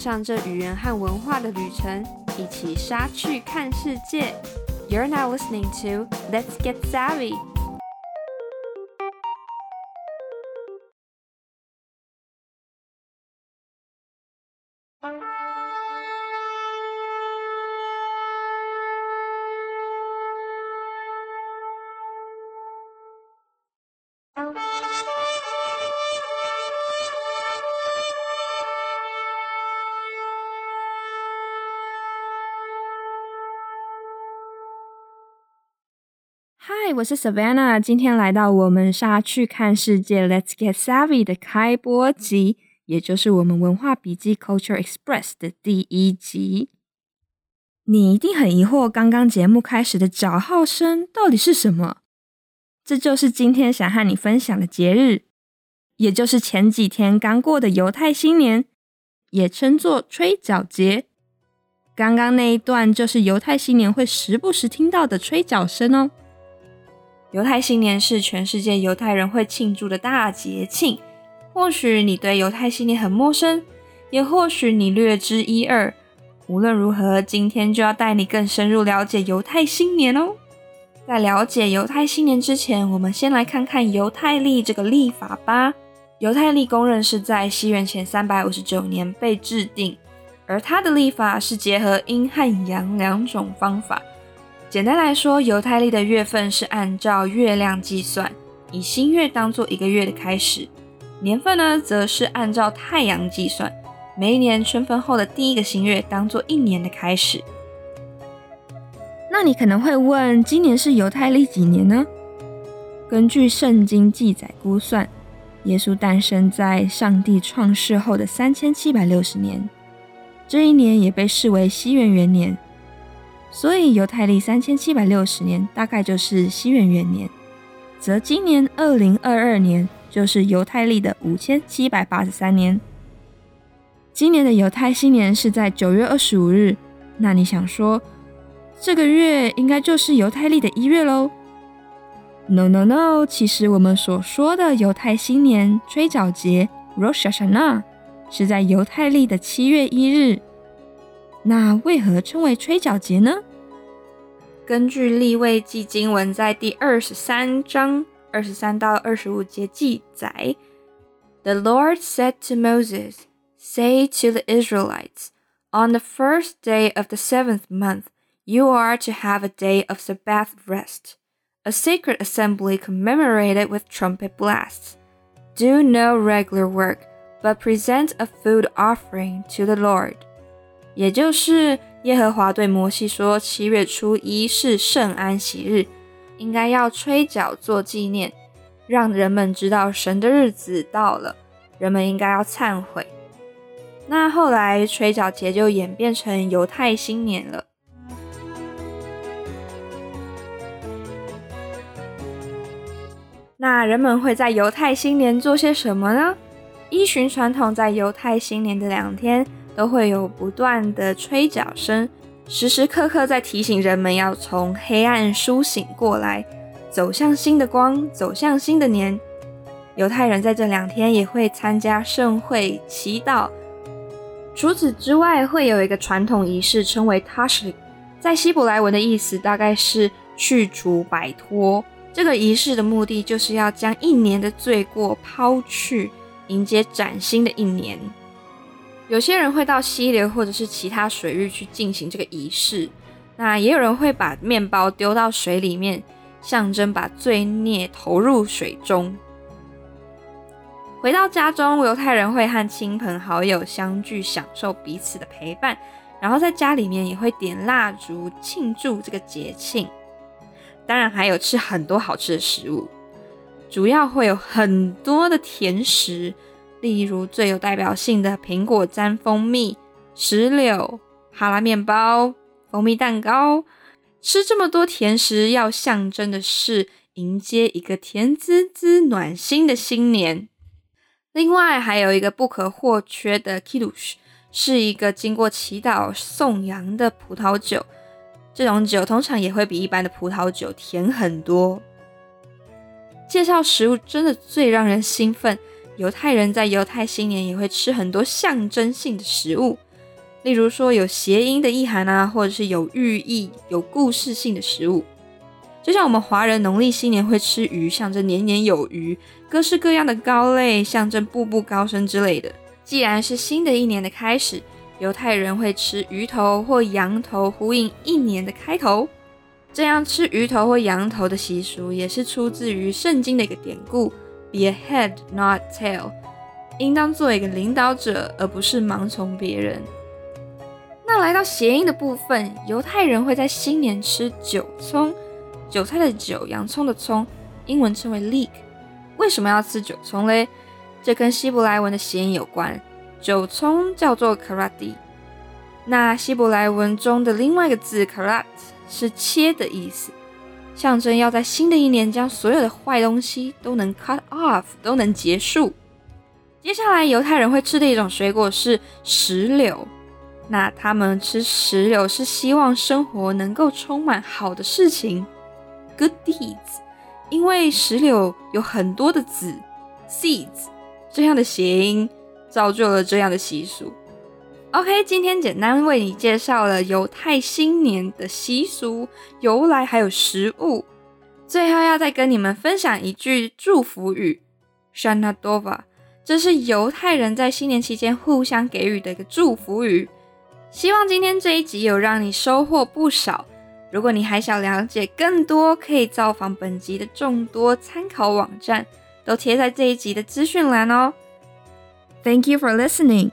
上这语言和文化的旅程，一起杀去看世界。You're now listening to Let's Get Savvy. 我是 Savannah，今天来到我们莎去看世界 Let's Get Savvy 的开播集，也就是我们文化笔记 Culture Express 的第一集。你一定很疑惑，刚刚节目开始的叫号声到底是什么？这就是今天想和你分享的节日，也就是前几天刚过的犹太新年，也称作吹角节。刚刚那一段就是犹太新年会时不时听到的吹角声哦。犹太新年是全世界犹太人会庆祝的大节庆。或许你对犹太新年很陌生，也或许你略知一二。无论如何，今天就要带你更深入了解犹太新年哦。在了解犹太新年之前，我们先来看看犹太历这个历法吧。犹太历公认是在西元前三百五十九年被制定，而它的历法是结合阴和阳两种方法。简单来说，犹太历的月份是按照月亮计算，以新月当做一个月的开始；年份呢，则是按照太阳计算，每一年春分后的第一个新月当做一年的开始。那你可能会问，今年是犹太历几年呢？根据圣经记载估算，耶稣诞生在上帝创世后的三千七百六十年，这一年也被视为西元元年。所以犹太历三千七百六十年大概就是西元元年，则今年二零二二年就是犹太历的五千七百八十三年。今年的犹太新年是在九月二十五日，那你想说这个月应该就是犹太历的一月喽？No No No，其实我们所说的犹太新年吹角节 Rosh Hashanah 是在犹太历的七月一日。那为何称为吹角节呢？根据利未记经文在第二十三章二十三到二十五节记载：“The Lord said to Moses, Say to the Israelites, On the first day of the seventh month, you are to have a day of Sabbath rest, a sacred assembly commemorated with trumpet blasts. Do no regular work, but present a food offering to the Lord.” 也就是耶和华对摩西说：“七月初一是圣安息日，应该要吹角做纪念，让人们知道神的日子到了。人们应该要忏悔。”那后来吹角节就演变成犹太新年了。那人们会在犹太新年做些什么呢？依循传统，在犹太新年的两天。都会有不断的吹角声，时时刻刻在提醒人们要从黑暗苏醒过来，走向新的光，走向新的年。犹太人在这两天也会参加盛会、祈祷。除此之外，会有一个传统仪式，称为 TASHI，在希伯来文的意思大概是去除、摆脱。这个仪式的目的就是要将一年的罪过抛去，迎接崭新的一年。有些人会到溪流或者是其他水域去进行这个仪式，那也有人会把面包丢到水里面，象征把罪孽投入水中。回到家中，犹太人会和亲朋好友相聚，享受彼此的陪伴，然后在家里面也会点蜡烛庆祝这个节庆。当然还有吃很多好吃的食物，主要会有很多的甜食。例如最有代表性的苹果沾蜂蜜、石榴、哈拉面包、蜂蜜蛋糕，吃这么多甜食，要象征的是迎接一个甜滋滋、暖心的新年。另外，还有一个不可或缺的 Kiddush，是一个经过祈祷颂扬的葡萄酒。这种酒通常也会比一般的葡萄酒甜很多。介绍食物真的最让人兴奋。犹太人在犹太新年也会吃很多象征性的食物，例如说有谐音的意涵啊，或者是有寓意、有故事性的食物。就像我们华人农历新年会吃鱼，象征年年有余；各式各样的糕类，象征步步高升之类的。既然是新的一年的开始，犹太人会吃鱼头或羊头，呼应一年的开头。这样吃鱼头或羊头的习俗，也是出自于圣经的一个典故：Be a head, not tail。应当做一个领导者，而不是盲从别人。那来到谐音的部分，犹太人会在新年吃韭葱。韭菜的韭，洋葱的葱，英文称为 leek。为什么要吃韭葱嘞？这跟希伯来文的谐音有关。韭葱叫做 karati。那希伯来文中的另外一个字 karat 是切的意思，象征要在新的一年将所有的坏东西都能 cut off，都能结束。接下来犹太人会吃的一种水果是石榴。那他们吃石榴是希望生活能够充满好的事情。Good deeds，因为石榴有很多的籽，seeds，这样的谐音造就了这样的习俗。OK，今天简单为你介绍了犹太新年的习俗由来，还有食物。最后要再跟你们分享一句祝福语 s h a n a d o v a 这是犹太人在新年期间互相给予的一个祝福语。希望今天这一集有让你收获不少。如果你还想了解更多，可以造访本集的众多参考网站，都贴在这一集的资讯栏哦。Thank you for listening。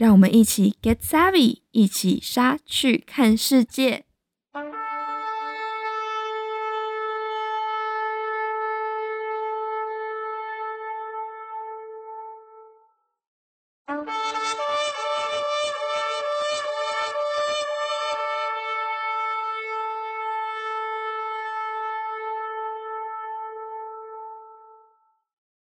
让我们一起 Get Savvy，一起杀去看世界。